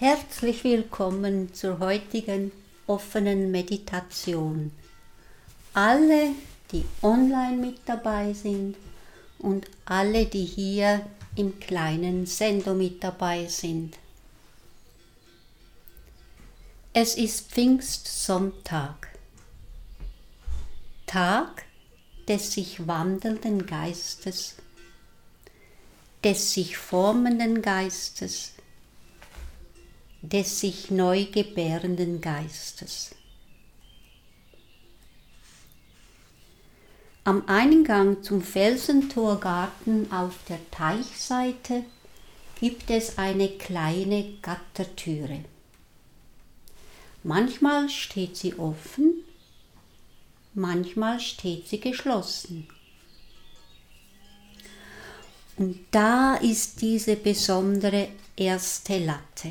Herzlich willkommen zur heutigen offenen Meditation. Alle, die online mit dabei sind und alle, die hier im kleinen Sendo mit dabei sind. Es ist Pfingstsonntag, Tag des sich wandelnden Geistes, des sich formenden Geistes, des sich neu gebärenden Geistes. Am Eingang zum Felsentorgarten auf der Teichseite gibt es eine kleine Gattertüre. Manchmal steht sie offen, manchmal steht sie geschlossen. Und da ist diese besondere erste Latte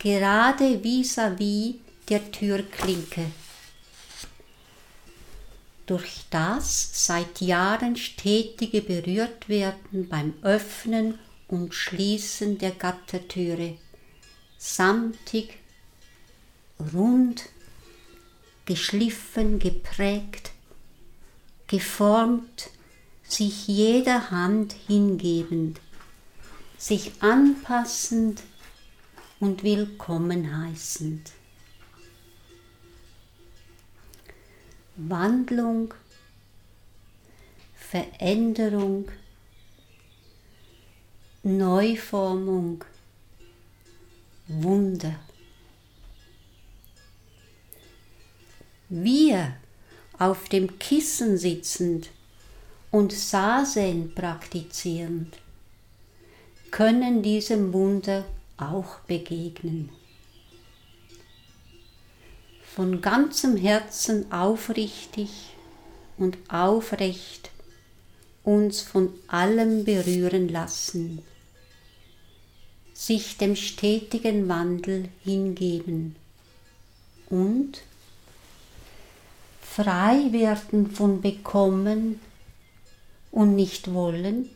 gerade vis-à-vis der Türklinke. Durch das seit Jahren stetige Berührtwerden beim Öffnen und Schließen der Gattertüre, samtig, rund, geschliffen, geprägt, geformt, sich jeder Hand hingebend, sich anpassend und willkommen heißend. Wandlung, Veränderung, Neuformung, Wunder. Wir auf dem Kissen sitzend und Sasen praktizierend können diesem Wunder auch begegnen. Von ganzem Herzen aufrichtig und aufrecht uns von allem berühren lassen, sich dem stetigen Wandel hingeben und frei werden von Bekommen und nicht wollen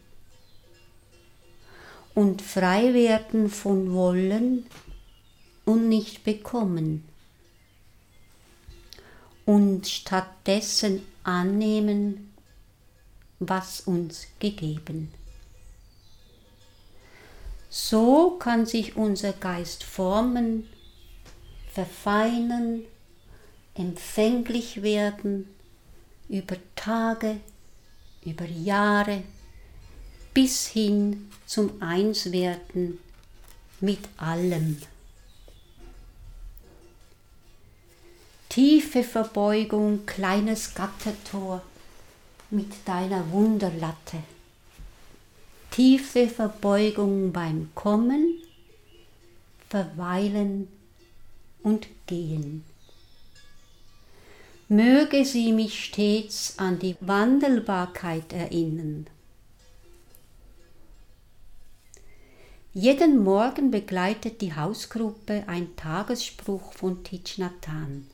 und frei werden von Wollen und nicht bekommen und stattdessen annehmen, was uns gegeben. So kann sich unser Geist formen, verfeinern, empfänglich werden über Tage, über Jahre, bis hin zum Einswerden mit allem. Tiefe Verbeugung, kleines Gattertor mit deiner Wunderlatte. Tiefe Verbeugung beim Kommen, Verweilen und Gehen. Möge sie mich stets an die Wandelbarkeit erinnern Jeden Morgen begleitet die Hausgruppe ein Tagesspruch von Hanh.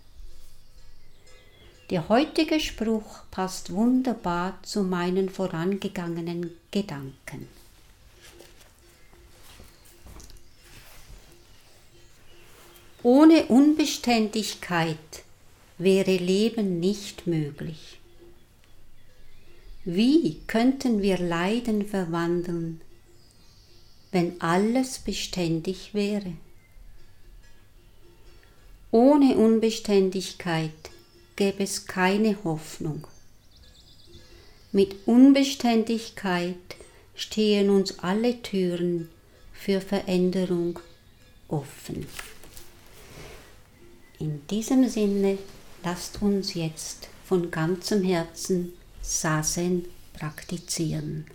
Der heutige Spruch passt wunderbar zu meinen vorangegangenen Gedanken. Ohne Unbeständigkeit wäre Leben nicht möglich. Wie könnten wir Leiden verwandeln, wenn alles beständig wäre. Ohne Unbeständigkeit gäbe es keine Hoffnung. Mit Unbeständigkeit stehen uns alle Türen für Veränderung offen. In diesem Sinne lasst uns jetzt von ganzem Herzen Sasen praktizieren.